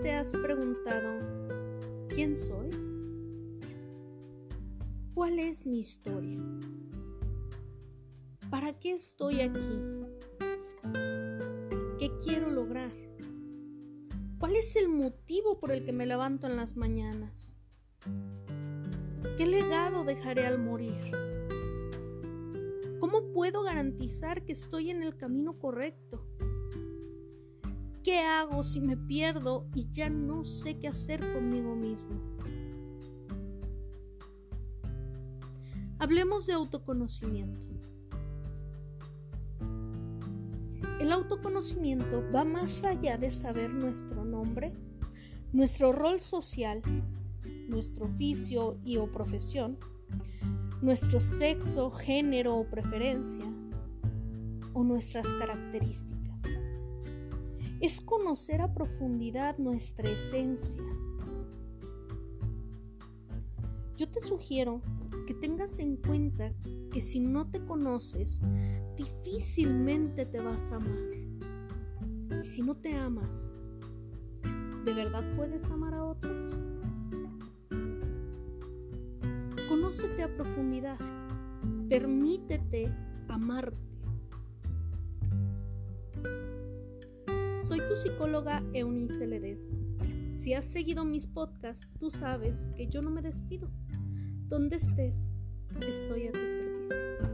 te has preguntado, ¿quién soy? ¿Cuál es mi historia? ¿Para qué estoy aquí? ¿Qué quiero lograr? ¿Cuál es el motivo por el que me levanto en las mañanas? ¿Qué legado dejaré al morir? ¿Cómo puedo garantizar que estoy en el camino correcto? ¿Qué hago si me pierdo y ya no sé qué hacer conmigo mismo? Hablemos de autoconocimiento. El autoconocimiento va más allá de saber nuestro nombre, nuestro rol social, nuestro oficio y o profesión, nuestro sexo, género o preferencia, o nuestras características. Es conocer a profundidad nuestra esencia. Yo te sugiero que tengas en cuenta que si no te conoces, difícilmente te vas a amar. Y si no te amas, ¿de verdad puedes amar a otros? Conócete a profundidad. Permítete amarte. Soy tu psicóloga Eunice Ledesma. Si has seguido mis podcasts, tú sabes que yo no me despido. Donde estés, estoy a tu servicio.